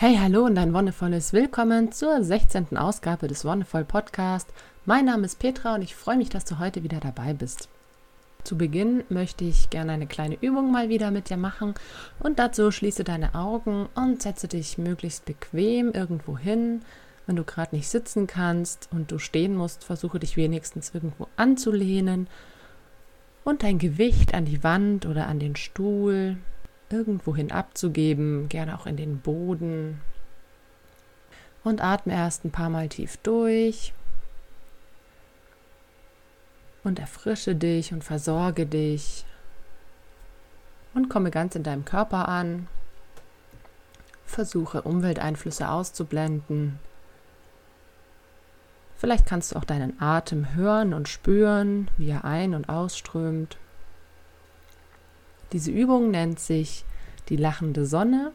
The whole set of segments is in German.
Hey, hallo und ein wundervolles Willkommen zur 16. Ausgabe des Wonderful Podcast. Mein Name ist Petra und ich freue mich, dass du heute wieder dabei bist. Zu Beginn möchte ich gerne eine kleine Übung mal wieder mit dir machen und dazu schließe deine Augen und setze dich möglichst bequem irgendwo hin. Wenn du gerade nicht sitzen kannst und du stehen musst, versuche dich wenigstens irgendwo anzulehnen und dein Gewicht an die Wand oder an den Stuhl irgendwohin abzugeben, gerne auch in den Boden. Und atme erst ein paar Mal tief durch und erfrische dich und versorge dich und komme ganz in deinem Körper an. Versuche Umwelteinflüsse auszublenden. Vielleicht kannst du auch deinen Atem hören und spüren, wie er ein- und ausströmt. Diese Übung nennt sich die lachende Sonne.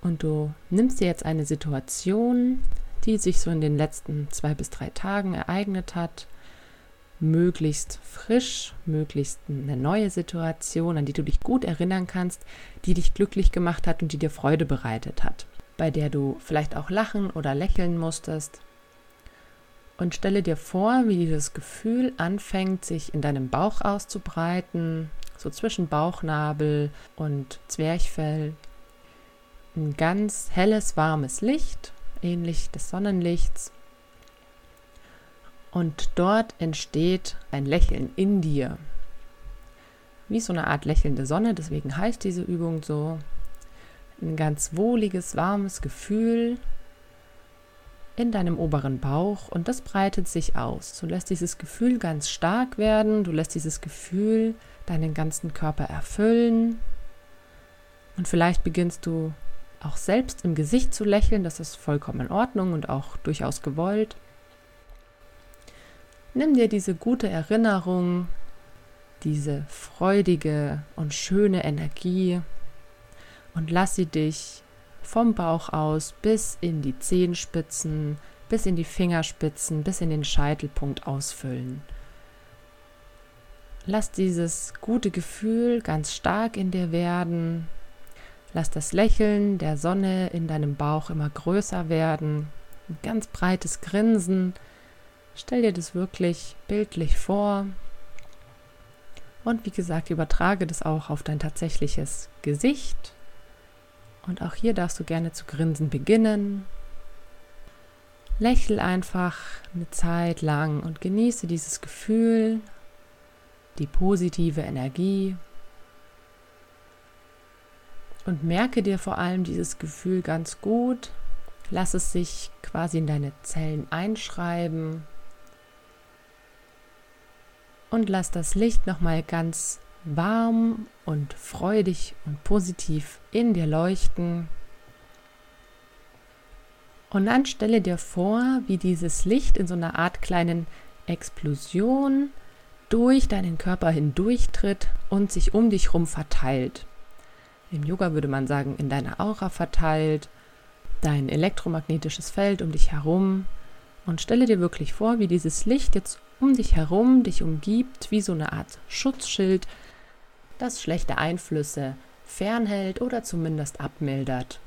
Und du nimmst dir jetzt eine Situation, die sich so in den letzten zwei bis drei Tagen ereignet hat, möglichst frisch, möglichst eine neue Situation, an die du dich gut erinnern kannst, die dich glücklich gemacht hat und die dir Freude bereitet hat, bei der du vielleicht auch lachen oder lächeln musstest. Und stelle dir vor, wie dieses Gefühl anfängt, sich in deinem Bauch auszubreiten, so zwischen Bauchnabel und Zwerchfell. Ein ganz helles, warmes Licht, ähnlich des Sonnenlichts. Und dort entsteht ein Lächeln in dir. Wie so eine Art lächelnde Sonne, deswegen heißt diese Übung so. Ein ganz wohliges, warmes Gefühl in deinem oberen Bauch und das breitet sich aus. Du lässt dieses Gefühl ganz stark werden, du lässt dieses Gefühl deinen ganzen Körper erfüllen. Und vielleicht beginnst du auch selbst im Gesicht zu lächeln, das ist vollkommen in Ordnung und auch durchaus gewollt. Nimm dir diese gute Erinnerung, diese freudige und schöne Energie und lass sie dich vom Bauch aus bis in die Zehenspitzen, bis in die Fingerspitzen, bis in den Scheitelpunkt ausfüllen. Lass dieses gute Gefühl ganz stark in dir werden. Lass das Lächeln der Sonne in deinem Bauch immer größer werden. Ein ganz breites Grinsen. Stell dir das wirklich bildlich vor. Und wie gesagt, übertrage das auch auf dein tatsächliches Gesicht. Und auch hier darfst du gerne zu grinsen beginnen. Lächel einfach eine Zeit lang und genieße dieses Gefühl die positive Energie und merke dir vor allem dieses Gefühl ganz gut. Lass es sich quasi in deine Zellen einschreiben und lass das Licht nochmal ganz warm und freudig und positiv in dir leuchten. Und dann stelle dir vor, wie dieses Licht in so einer Art kleinen Explosion durch deinen Körper hindurchtritt und sich um dich herum verteilt. Im Yoga würde man sagen, in deiner Aura verteilt, dein elektromagnetisches Feld um dich herum. Und stelle dir wirklich vor, wie dieses Licht jetzt um dich herum dich umgibt, wie so eine Art Schutzschild, das schlechte Einflüsse fernhält oder zumindest abmildert.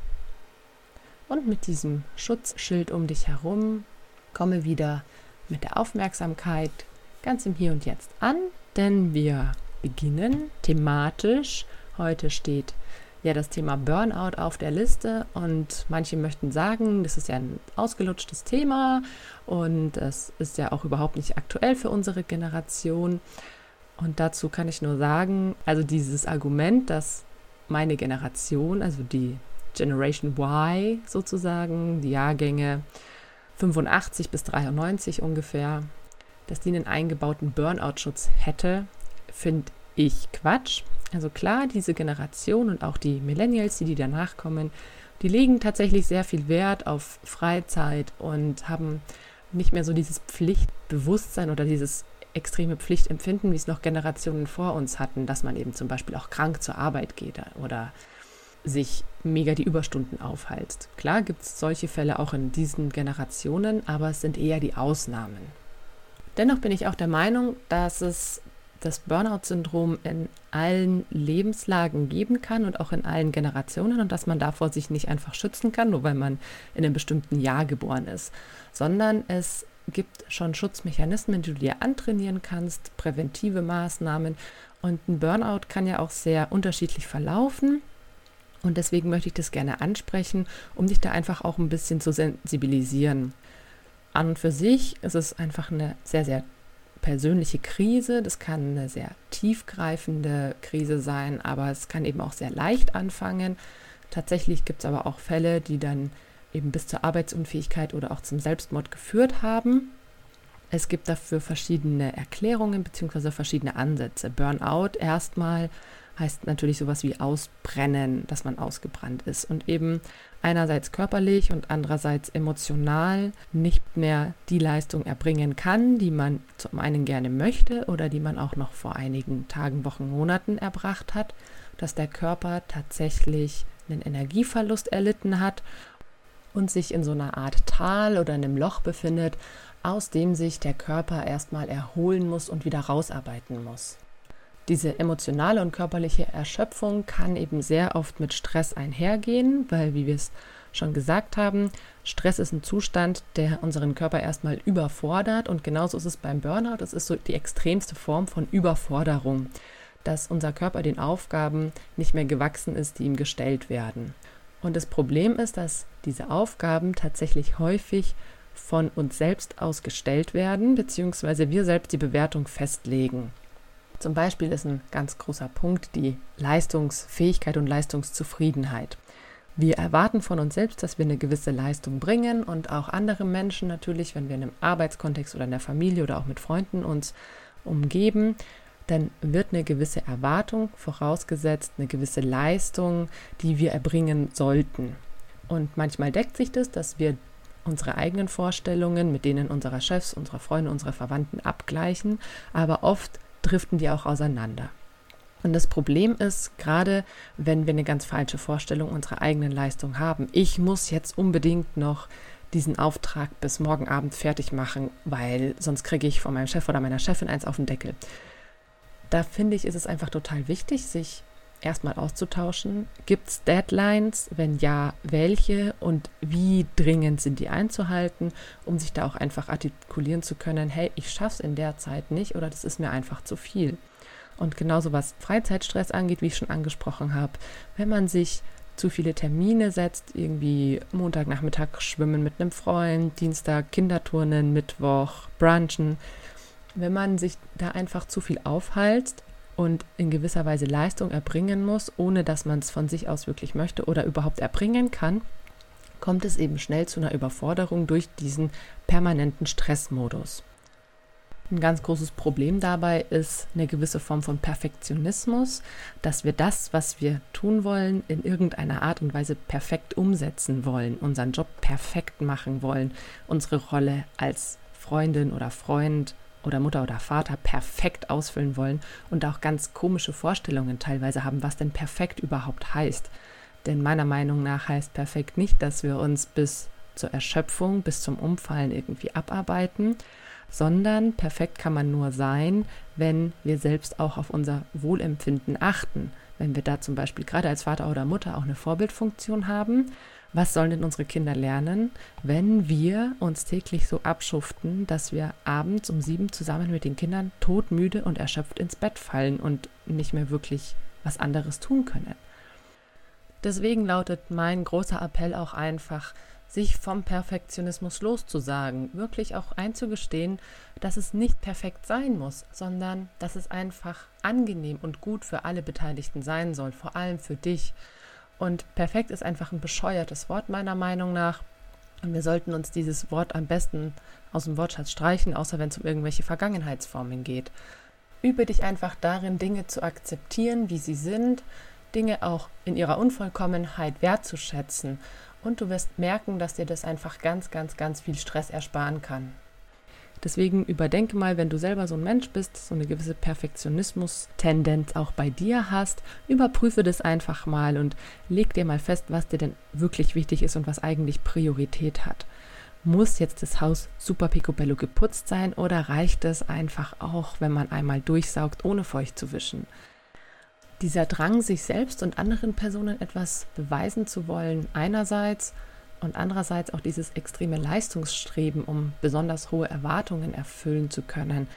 Und mit diesem Schutzschild um dich herum komme wieder mit der Aufmerksamkeit ganz im Hier und Jetzt an, denn wir beginnen thematisch. Heute steht ja das Thema Burnout auf der Liste und manche möchten sagen, das ist ja ein ausgelutschtes Thema und es ist ja auch überhaupt nicht aktuell für unsere Generation. Und dazu kann ich nur sagen, also dieses Argument, dass meine Generation, also die Generation Y sozusagen, die Jahrgänge 85 bis 93 ungefähr, dass die einen eingebauten Burnout-Schutz hätte, finde ich Quatsch. Also klar, diese Generation und auch die Millennials, die, die danach kommen, die legen tatsächlich sehr viel Wert auf Freizeit und haben nicht mehr so dieses Pflichtbewusstsein oder dieses extreme Pflichtempfinden, wie es noch Generationen vor uns hatten, dass man eben zum Beispiel auch krank zur Arbeit geht oder sich mega die Überstunden aufheizt. Klar gibt es solche Fälle auch in diesen Generationen, aber es sind eher die Ausnahmen. Dennoch bin ich auch der Meinung, dass es das Burnout-Syndrom in allen Lebenslagen geben kann und auch in allen Generationen und dass man davor sich nicht einfach schützen kann, nur weil man in einem bestimmten Jahr geboren ist, sondern es gibt schon Schutzmechanismen, die du dir antrainieren kannst, präventive Maßnahmen und ein Burnout kann ja auch sehr unterschiedlich verlaufen. Und deswegen möchte ich das gerne ansprechen, um dich da einfach auch ein bisschen zu sensibilisieren. An und für sich ist es einfach eine sehr, sehr persönliche Krise. Das kann eine sehr tiefgreifende Krise sein, aber es kann eben auch sehr leicht anfangen. Tatsächlich gibt es aber auch Fälle, die dann eben bis zur Arbeitsunfähigkeit oder auch zum Selbstmord geführt haben. Es gibt dafür verschiedene Erklärungen bzw. verschiedene Ansätze. Burnout erstmal heißt natürlich sowas wie ausbrennen, dass man ausgebrannt ist und eben einerseits körperlich und andererseits emotional nicht mehr die Leistung erbringen kann, die man zum einen gerne möchte oder die man auch noch vor einigen Tagen, Wochen, Monaten erbracht hat, dass der Körper tatsächlich einen Energieverlust erlitten hat und sich in so einer Art Tal oder einem Loch befindet, aus dem sich der Körper erstmal erholen muss und wieder rausarbeiten muss. Diese emotionale und körperliche Erschöpfung kann eben sehr oft mit Stress einhergehen, weil, wie wir es schon gesagt haben, Stress ist ein Zustand, der unseren Körper erstmal überfordert und genauso ist es beim Burnout. Es ist so die extremste Form von Überforderung, dass unser Körper den Aufgaben nicht mehr gewachsen ist, die ihm gestellt werden. Und das Problem ist, dass diese Aufgaben tatsächlich häufig von uns selbst aus gestellt werden, beziehungsweise wir selbst die Bewertung festlegen. Zum Beispiel ist ein ganz großer Punkt die Leistungsfähigkeit und Leistungszufriedenheit. Wir erwarten von uns selbst, dass wir eine gewisse Leistung bringen und auch andere Menschen natürlich, wenn wir in einem Arbeitskontext oder in der Familie oder auch mit Freunden uns umgeben, dann wird eine gewisse Erwartung vorausgesetzt, eine gewisse Leistung, die wir erbringen sollten. Und manchmal deckt sich das, dass wir unsere eigenen Vorstellungen mit denen unserer Chefs, unserer Freunde, unserer Verwandten abgleichen, aber oft driften die auch auseinander. Und das Problem ist, gerade wenn wir eine ganz falsche Vorstellung unserer eigenen Leistung haben, ich muss jetzt unbedingt noch diesen Auftrag bis morgen Abend fertig machen, weil sonst kriege ich von meinem Chef oder meiner Chefin eins auf den Deckel. Da finde ich, ist es einfach total wichtig, sich erstmal auszutauschen. Gibt es Deadlines? Wenn ja, welche und wie dringend sind die einzuhalten, um sich da auch einfach artikulieren zu können, hey, ich schaffe es in der Zeit nicht oder das ist mir einfach zu viel. Und genauso was Freizeitstress angeht, wie ich schon angesprochen habe, wenn man sich zu viele Termine setzt, irgendwie Montagnachmittag schwimmen mit einem Freund, Dienstag Kinderturnen, Mittwoch brunchen, wenn man sich da einfach zu viel aufhalst und in gewisser Weise Leistung erbringen muss, ohne dass man es von sich aus wirklich möchte oder überhaupt erbringen kann, kommt es eben schnell zu einer Überforderung durch diesen permanenten Stressmodus. Ein ganz großes Problem dabei ist eine gewisse Form von Perfektionismus, dass wir das, was wir tun wollen, in irgendeiner Art und Weise perfekt umsetzen wollen, unseren Job perfekt machen wollen, unsere Rolle als Freundin oder Freund oder Mutter oder Vater perfekt ausfüllen wollen und auch ganz komische Vorstellungen teilweise haben, was denn perfekt überhaupt heißt. Denn meiner Meinung nach heißt perfekt nicht, dass wir uns bis zur Erschöpfung, bis zum Umfallen irgendwie abarbeiten, sondern perfekt kann man nur sein, wenn wir selbst auch auf unser Wohlempfinden achten. Wenn wir da zum Beispiel gerade als Vater oder Mutter auch eine Vorbildfunktion haben was sollen denn unsere Kinder lernen, wenn wir uns täglich so abschuften, dass wir abends um sieben zusammen mit den Kindern todmüde und erschöpft ins Bett fallen und nicht mehr wirklich was anderes tun können? Deswegen lautet mein großer Appell auch einfach, sich vom Perfektionismus loszusagen, wirklich auch einzugestehen, dass es nicht perfekt sein muss, sondern dass es einfach angenehm und gut für alle Beteiligten sein soll, vor allem für dich. Und perfekt ist einfach ein bescheuertes Wort meiner Meinung nach. Und wir sollten uns dieses Wort am besten aus dem Wortschatz streichen, außer wenn es um irgendwelche Vergangenheitsformen geht. Übe dich einfach darin, Dinge zu akzeptieren, wie sie sind, Dinge auch in ihrer Unvollkommenheit wertzuschätzen. Und du wirst merken, dass dir das einfach ganz, ganz, ganz viel Stress ersparen kann. Deswegen überdenke mal, wenn du selber so ein Mensch bist, so eine gewisse Perfektionismus-Tendenz auch bei dir hast, überprüfe das einfach mal und leg dir mal fest, was dir denn wirklich wichtig ist und was eigentlich Priorität hat. muss jetzt das Haus super picobello geputzt sein oder reicht es einfach auch, wenn man einmal durchsaugt, ohne feucht zu wischen? Dieser Drang, sich selbst und anderen Personen etwas beweisen zu wollen, einerseits und andererseits auch dieses extreme Leistungsstreben, um besonders hohe Erwartungen erfüllen zu können.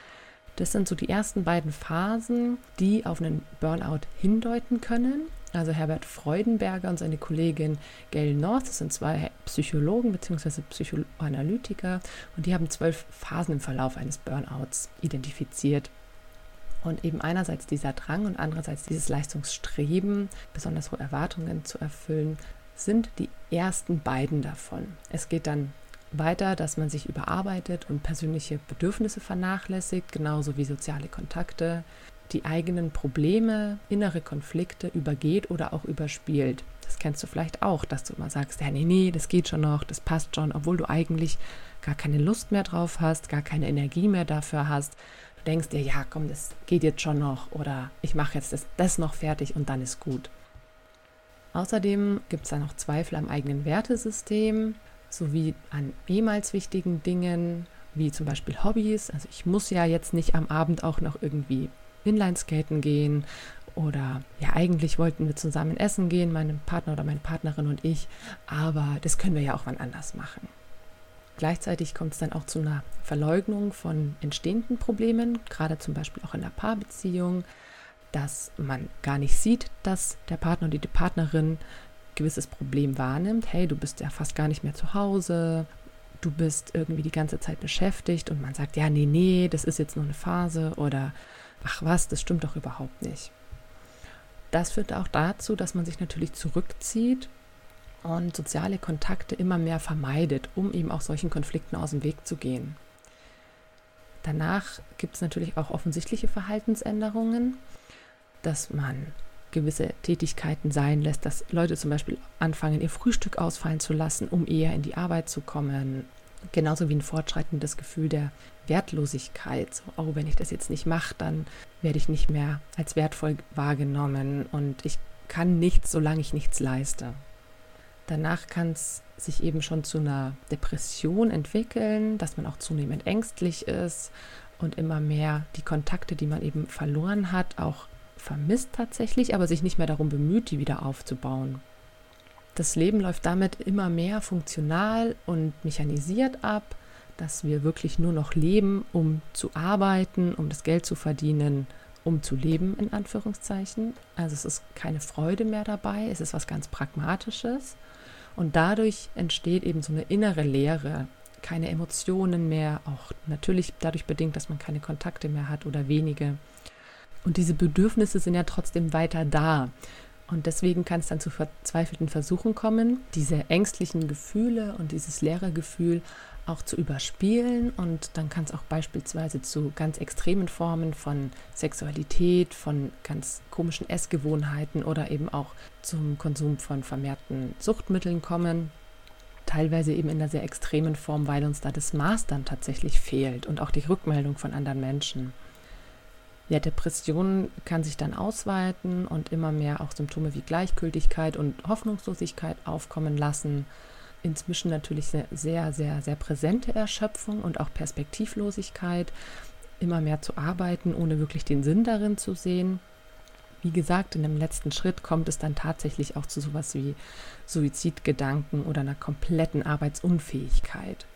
Das sind so die ersten beiden Phasen, die auf einen Burnout hindeuten können. Also Herbert Freudenberger und seine Kollegin Gail North, das sind zwei Psychologen bzw. Psychoanalytiker und die haben zwölf Phasen im Verlauf eines Burnouts identifiziert. Und eben einerseits dieser Drang und andererseits dieses Leistungsstreben, besonders hohe Erwartungen zu erfüllen, sind die ersten beiden davon. Es geht dann weiter, dass man sich überarbeitet und persönliche Bedürfnisse vernachlässigt, genauso wie soziale Kontakte, die eigenen Probleme, innere Konflikte übergeht oder auch überspielt. Das kennst du vielleicht auch, dass du immer sagst, ja, nee, nee, das geht schon noch, das passt schon, obwohl du eigentlich gar keine Lust mehr drauf hast, gar keine Energie mehr dafür hast. Du denkst dir, ja, komm, das geht jetzt schon noch oder ich mache jetzt das, das noch fertig und dann ist gut. Außerdem gibt es da noch Zweifel am eigenen Wertesystem sowie an ehemals wichtigen Dingen, wie zum Beispiel Hobbys. Also ich muss ja jetzt nicht am Abend auch noch irgendwie Inlineskaten gehen oder ja, eigentlich wollten wir zusammen essen gehen, mein Partner oder meine Partnerin und ich, aber das können wir ja auch wann anders machen. Gleichzeitig kommt es dann auch zu einer Verleugnung von entstehenden Problemen, gerade zum Beispiel auch in der Paarbeziehung, dass man gar nicht sieht, dass der Partner oder die Partnerin ein gewisses Problem wahrnimmt. Hey, du bist ja fast gar nicht mehr zu Hause, du bist irgendwie die ganze Zeit beschäftigt und man sagt, ja, nee, nee, das ist jetzt nur eine Phase oder ach was, das stimmt doch überhaupt nicht. Das führt auch dazu, dass man sich natürlich zurückzieht und soziale Kontakte immer mehr vermeidet, um eben auch solchen Konflikten aus dem Weg zu gehen. Danach gibt es natürlich auch offensichtliche Verhaltensänderungen dass man gewisse Tätigkeiten sein lässt, dass Leute zum Beispiel anfangen, ihr Frühstück ausfallen zu lassen, um eher in die Arbeit zu kommen. Genauso wie ein fortschreitendes Gefühl der Wertlosigkeit. So, oh, wenn ich das jetzt nicht mache, dann werde ich nicht mehr als wertvoll wahrgenommen und ich kann nichts, solange ich nichts leiste. Danach kann es sich eben schon zu einer Depression entwickeln, dass man auch zunehmend ängstlich ist und immer mehr die Kontakte, die man eben verloren hat, auch vermisst tatsächlich, aber sich nicht mehr darum bemüht, die wieder aufzubauen. Das Leben läuft damit immer mehr funktional und mechanisiert ab, dass wir wirklich nur noch leben, um zu arbeiten, um das Geld zu verdienen, um zu leben, in Anführungszeichen. Also es ist keine Freude mehr dabei, es ist was ganz Pragmatisches. Und dadurch entsteht eben so eine innere Leere, keine Emotionen mehr, auch natürlich dadurch bedingt, dass man keine Kontakte mehr hat oder wenige. Und diese Bedürfnisse sind ja trotzdem weiter da. Und deswegen kann es dann zu verzweifelten Versuchen kommen, diese ängstlichen Gefühle und dieses leere Gefühl auch zu überspielen. Und dann kann es auch beispielsweise zu ganz extremen Formen von Sexualität, von ganz komischen Essgewohnheiten oder eben auch zum Konsum von vermehrten Suchtmitteln kommen. Teilweise eben in einer sehr extremen Form, weil uns da das Maß dann tatsächlich fehlt und auch die Rückmeldung von anderen Menschen. Ja, Depression kann sich dann ausweiten und immer mehr auch Symptome wie Gleichgültigkeit und Hoffnungslosigkeit aufkommen lassen. Inzwischen natürlich sehr, sehr, sehr, präsente Erschöpfung und auch Perspektivlosigkeit, immer mehr zu arbeiten, ohne wirklich den Sinn darin zu sehen. Wie gesagt, in dem letzten Schritt kommt es dann tatsächlich auch zu sowas wie Suizidgedanken oder einer kompletten Arbeitsunfähigkeit.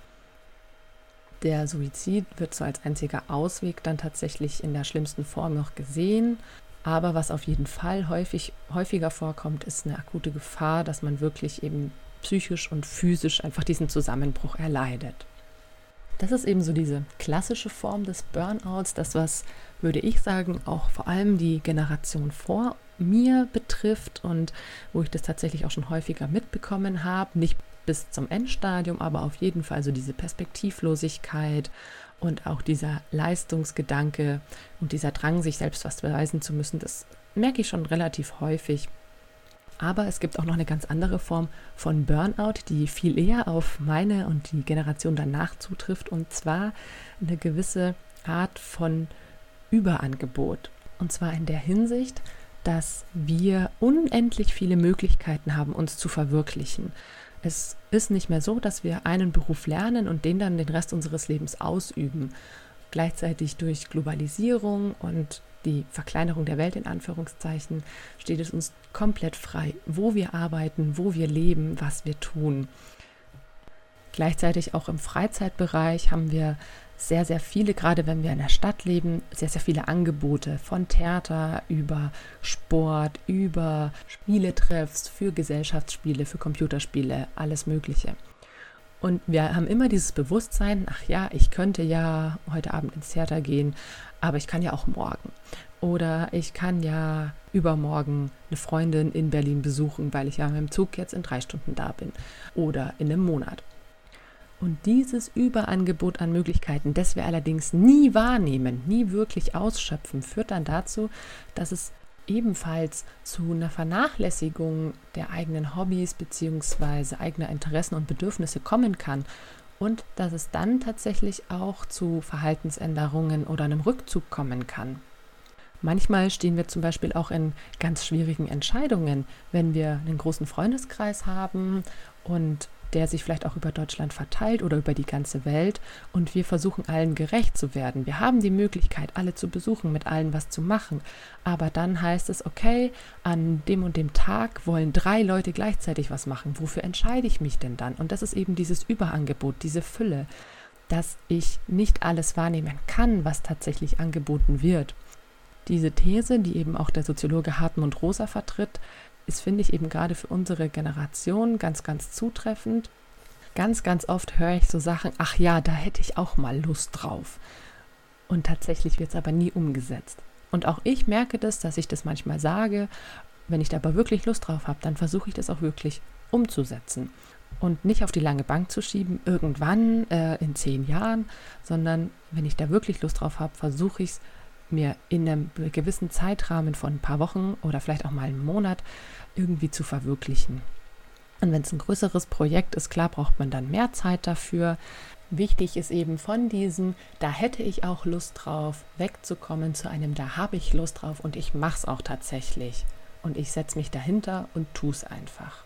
Der Suizid wird so als einziger Ausweg dann tatsächlich in der schlimmsten Form noch gesehen. Aber was auf jeden Fall häufig, häufiger vorkommt, ist eine akute Gefahr, dass man wirklich eben psychisch und physisch einfach diesen Zusammenbruch erleidet. Das ist eben so diese klassische Form des Burnouts, das was, würde ich sagen, auch vor allem die Generation vor mir betrifft und wo ich das tatsächlich auch schon häufiger mitbekommen habe. Nicht bis zum Endstadium, aber auf jeden Fall so diese Perspektivlosigkeit und auch dieser Leistungsgedanke und dieser Drang, sich selbst was beweisen zu müssen, das merke ich schon relativ häufig. Aber es gibt auch noch eine ganz andere Form von Burnout, die viel eher auf meine und die Generation danach zutrifft, und zwar eine gewisse Art von Überangebot. Und zwar in der Hinsicht, dass wir unendlich viele Möglichkeiten haben, uns zu verwirklichen Es ist nicht mehr so, dass wir einen Beruf lernen und den dann den Rest unseres Lebens ausüben. Gleichzeitig durch Globalisierung und die Verkleinerung der Welt in Anführungszeichen steht es uns komplett frei, wo wir arbeiten, wo wir leben, was wir tun. Gleichzeitig auch im Freizeitbereich haben wir sehr, sehr viele, gerade wenn wir in der Stadt leben, sehr, sehr viele Angebote von Theater über Sport, über Spieletreffs für Gesellschaftsspiele, für Computerspiele, alles Mögliche. Und wir haben immer dieses Bewusstsein, ach ja, ich könnte ja heute Abend ins Theater gehen, aber ich kann ja auch morgen. Oder ich kann ja übermorgen eine Freundin in Berlin besuchen, weil ich ja mit dem Zug jetzt in drei Stunden da bin. Oder in einem Monat. Und dieses Überangebot an Möglichkeiten, das wir allerdings nie wahrnehmen, nie wirklich ausschöpfen, führt dann dazu, dass es ebenfalls zu einer Vernachlässigung der eigenen Hobbys bzw. eigener Interessen und Bedürfnisse kommen kann und dass es dann tatsächlich auch zu Verhaltensänderungen oder einem Rückzug kommen kann. Manchmal stehen wir zum Beispiel auch in ganz schwierigen Entscheidungen, wenn wir einen großen Freundeskreis haben und der sich vielleicht auch über Deutschland verteilt oder über die ganze Welt. Und wir versuchen allen gerecht zu werden. Wir haben die Möglichkeit, alle zu besuchen, mit allen was zu machen. Aber dann heißt es, okay, an dem und dem Tag wollen drei Leute gleichzeitig was machen. Wofür entscheide ich mich denn dann? Und das ist eben dieses Überangebot, diese Fülle, dass ich nicht alles wahrnehmen kann, was tatsächlich angeboten wird. Diese These, die eben auch der Soziologe Hartmut Rosa vertritt, ist, finde ich, eben gerade für unsere Generation ganz, ganz zutreffend. Ganz, ganz oft höre ich so Sachen, ach ja, da hätte ich auch mal Lust drauf. Und tatsächlich wird es aber nie umgesetzt. Und auch ich merke das, dass ich das manchmal sage. Wenn ich da aber wirklich Lust drauf habe, dann versuche ich das auch wirklich umzusetzen. Und nicht auf die lange Bank zu schieben, irgendwann äh, in zehn Jahren, sondern wenn ich da wirklich Lust drauf habe, versuche ich es mir in einem gewissen Zeitrahmen von ein paar Wochen oder vielleicht auch mal einen Monat irgendwie zu verwirklichen. Und wenn es ein größeres Projekt ist, klar braucht man dann mehr Zeit dafür. Wichtig ist eben von diesem, da hätte ich auch Lust drauf, wegzukommen zu einem, da habe ich Lust drauf und ich mache es auch tatsächlich. Und ich setze mich dahinter und tue es einfach.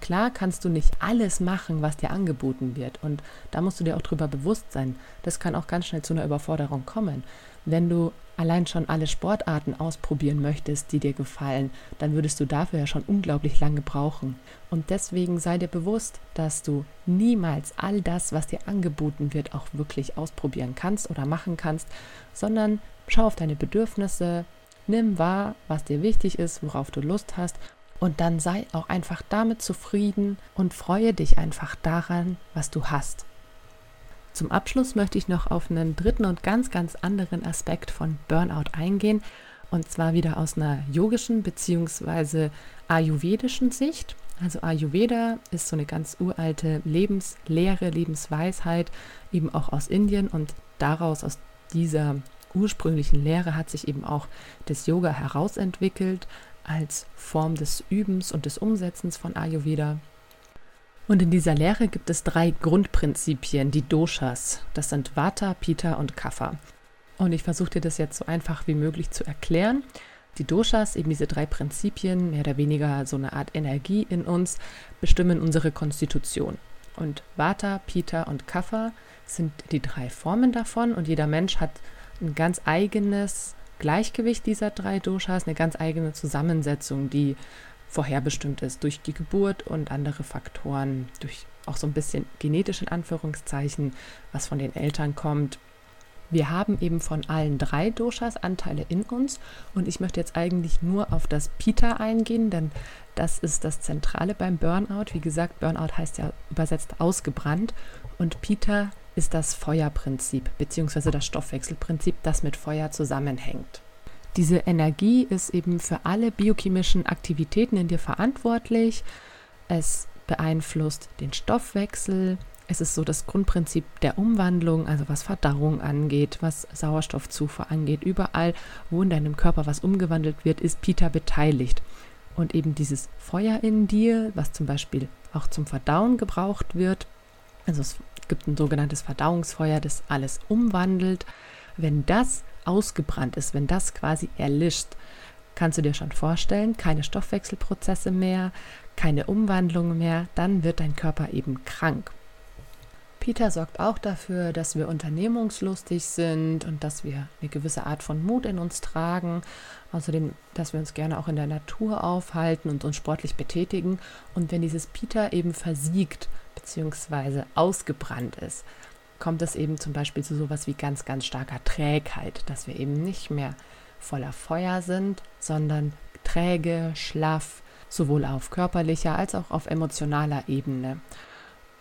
Klar kannst du nicht alles machen, was dir angeboten wird. Und da musst du dir auch drüber bewusst sein. Das kann auch ganz schnell zu einer Überforderung kommen. Wenn du allein schon alle Sportarten ausprobieren möchtest, die dir gefallen, dann würdest du dafür ja schon unglaublich lange brauchen. Und deswegen sei dir bewusst, dass du niemals all das, was dir angeboten wird, auch wirklich ausprobieren kannst oder machen kannst, sondern schau auf deine Bedürfnisse, nimm wahr, was dir wichtig ist, worauf du Lust hast und dann sei auch einfach damit zufrieden und freue dich einfach daran, was du hast. Zum Abschluss möchte ich noch auf einen dritten und ganz, ganz anderen Aspekt von Burnout eingehen. Und zwar wieder aus einer yogischen bzw. ayurvedischen Sicht. Also Ayurveda ist so eine ganz uralte Lebenslehre, Lebensweisheit, eben auch aus Indien. Und daraus, aus dieser ursprünglichen Lehre, hat sich eben auch das Yoga herausentwickelt als Form des Übens und des Umsetzens von Ayurveda. Und in dieser Lehre gibt es drei Grundprinzipien, die Doshas. Das sind Vata, Pitta und Kapha. Und ich versuche dir das jetzt so einfach wie möglich zu erklären. Die Doshas, eben diese drei Prinzipien, mehr oder weniger so eine Art Energie in uns, bestimmen unsere Konstitution. Und Vata, Pitta und Kapha sind die drei Formen davon und jeder Mensch hat ein ganz eigenes Gleichgewicht dieser drei Doshas, eine ganz eigene Zusammensetzung, die vorherbestimmt ist durch die Geburt und andere Faktoren, durch auch so ein bisschen genetisch in Anführungszeichen, was von den Eltern kommt. Wir haben eben von allen drei Doshas Anteile in uns und ich möchte jetzt eigentlich nur auf das Pita eingehen, denn das ist das Zentrale beim Burnout. Wie gesagt, Burnout heißt ja übersetzt ausgebrannt und Pita ist das Feuerprinzip bzw. das Stoffwechselprinzip, das mit Feuer zusammenhängt. Diese Energie ist eben für alle biochemischen Aktivitäten in dir verantwortlich. Es beeinflusst den Stoffwechsel. Es ist so das Grundprinzip der Umwandlung, also was Verdauung angeht, was Sauerstoffzufuhr angeht. Überall, wo in deinem Körper was umgewandelt wird, ist Pita beteiligt. Und eben dieses Feuer in dir, was zum Beispiel auch zum Verdauen gebraucht wird, also es gibt ein sogenanntes Verdauungsfeuer, das alles umwandelt. Wenn das ausgebrannt ist, wenn das quasi erlischt, Kannst du dir schon vorstellen, keine Stoffwechselprozesse mehr, keine Umwandlung mehr, dann wird dein Körper eben krank. Peter sorgt auch dafür, dass wir unternehmungslustig sind und dass wir eine gewisse Art von Mut in uns tragen. Außerdem, dass wir uns gerne auch in der Natur aufhalten und uns sportlich betätigen. Und wenn dieses Peter eben versiegt bzw. ausgebrannt ist, kommt es eben zum Beispiel zu sowas wie ganz, ganz starker Trägheit, dass wir eben nicht mehr voller Feuer sind, sondern träge, schlaff, sowohl auf körperlicher als auch auf emotionaler Ebene.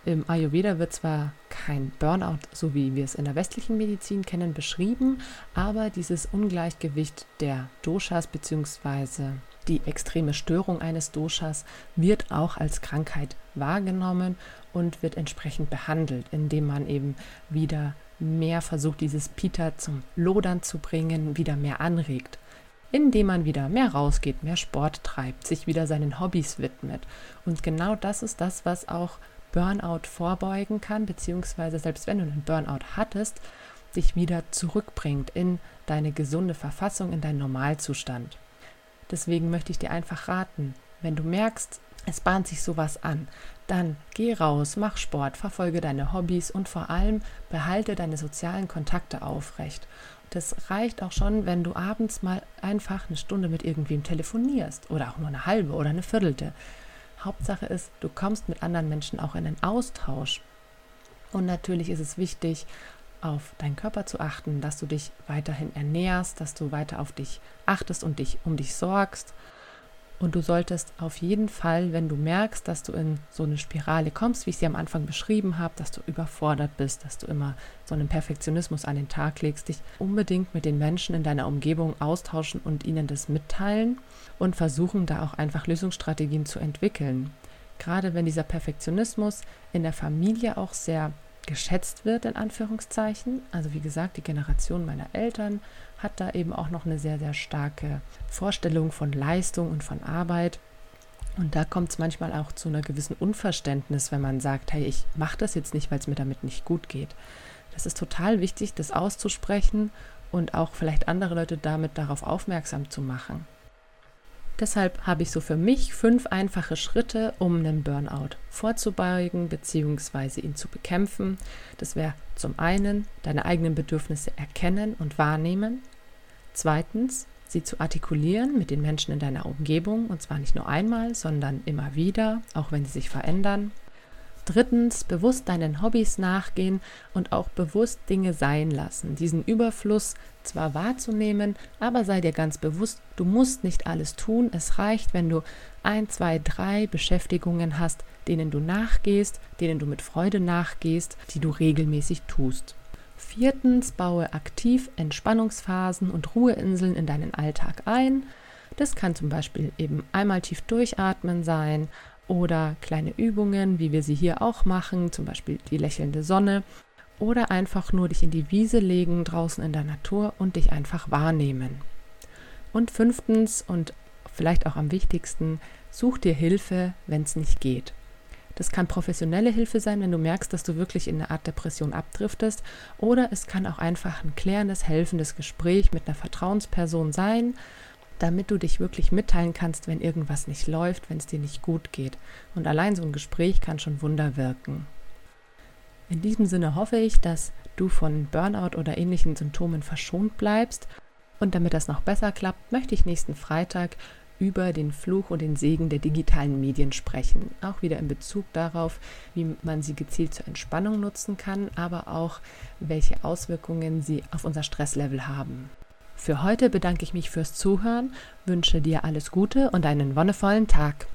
Im Ayurveda wird zwar kein Burnout, so wie wir es in der westlichen Medizin kennen, beschrieben, aber dieses Ungleichgewicht der Doshas bzw. die extreme Störung eines Doshas wird auch als Krankheit wahrgenommen und wird entsprechend behandelt, indem man eben wieder mehr versucht, dieses Pita zum Lodern zu bringen, wieder mehr anregt indem man wieder mehr rausgeht, mehr Sport treibt, sich wieder seinen Hobbys widmet. Und genau das ist das, was auch Burnout vorbeugen kann, beziehungsweise selbst wenn du einen Burnout hattest, dich wieder zurückbringt in deine gesunde Verfassung, in deinen Normalzustand. Deswegen möchte ich dir einfach raten, wenn du merkst, es bahnt sich sowas an, dann geh raus, mach Sport, verfolge deine Hobbys und vor allem behalte deine sozialen Kontakte aufrecht. Das reicht auch schon, wenn du abends mal einfach eine Stunde mit irgendwem telefonierst oder auch nur eine halbe oder eine viertelte. Hauptsache ist, du kommst mit anderen Menschen auch in den Austausch. Und natürlich ist es wichtig, auf deinen Körper zu achten, dass du dich weiterhin ernährst, dass du weiter auf dich achtest und dich um dich sorgst und du solltest auf jeden Fall, wenn du merkst, dass du in so eine Spirale kommst, wie ich sie am Anfang beschrieben habe, dass du überfordert bist, dass du immer so einen Perfektionismus an den Tag legst, dich unbedingt mit den Menschen in deiner Umgebung austauschen und ihnen das mitteilen und versuchen da auch einfach Lösungsstrategien zu entwickeln. Gerade wenn dieser Perfektionismus in der Familie auch sehr geschätzt wird, in Anführungszeichen. Also wie gesagt, die Generation meiner Eltern hat da eben auch noch eine sehr, sehr starke Vorstellung von Leistung und von Arbeit. Und da kommt es manchmal auch zu einer gewissen Unverständnis, wenn man sagt, hey, ich mache das jetzt nicht, weil es mir damit nicht gut geht. Das ist total wichtig, das auszusprechen und auch vielleicht andere Leute damit darauf aufmerksam zu machen. Deshalb habe ich so für mich fünf einfache Schritte, um einen Burnout vorzubeugen bzw. ihn zu bekämpfen. Das wäre zum einen deine eigenen Bedürfnisse erkennen und wahrnehmen. Zweitens, sie zu artikulieren mit den Menschen in deiner Umgebung und zwar nicht nur einmal, sondern immer wieder, auch wenn sie sich verändern. Drittens, bewusst deinen Hobbys nachgehen und auch bewusst Dinge sein lassen. Diesen Überfluss zwar wahrzunehmen, aber sei dir ganz bewusst, du musst nicht alles tun. Es reicht, wenn du ein, zwei, drei Beschäftigungen hast, denen du nachgehst, denen du mit Freude nachgehst, die du regelmäßig tust. Viertens, baue aktiv Entspannungsphasen und Ruheinseln in deinen Alltag ein. Das kann zum Beispiel eben einmal tief durchatmen sein, oder kleine Übungen, wie wir sie hier auch machen, zum Beispiel die lächelnde Sonne oder einfach nur dich in die Wiese legen draußen in der Natur und dich einfach wahrnehmen. Und fünftens und vielleicht auch am wichtigsten, such dir Hilfe, wenn es nicht geht. Das kann professionelle Hilfe sein, wenn du merkst, dass du wirklich in eine Art Depression abdriftest. Oder es kann auch einfach ein klärendes, helfendes Gespräch mit einer Vertrauensperson sein, damit du dich wirklich mitteilen kannst, wenn irgendwas nicht läuft, wenn es dir nicht gut geht. Und allein so ein Gespräch kann schon Wunder wirken. In diesem Sinne hoffe ich, dass du von Burnout oder ähnlichen Symptomen verschont bleibst. Und damit das noch besser klappt, möchte ich nächsten Freitag über den Fluch und den Segen der digitalen Medien sprechen. Auch wieder in Bezug darauf, wie man sie gezielt zur Entspannung nutzen kann, aber auch welche Auswirkungen sie auf unser Stresslevel haben. Für heute bedanke ich mich fürs Zuhören, wünsche dir alles Gute und einen wonnevollen Tag.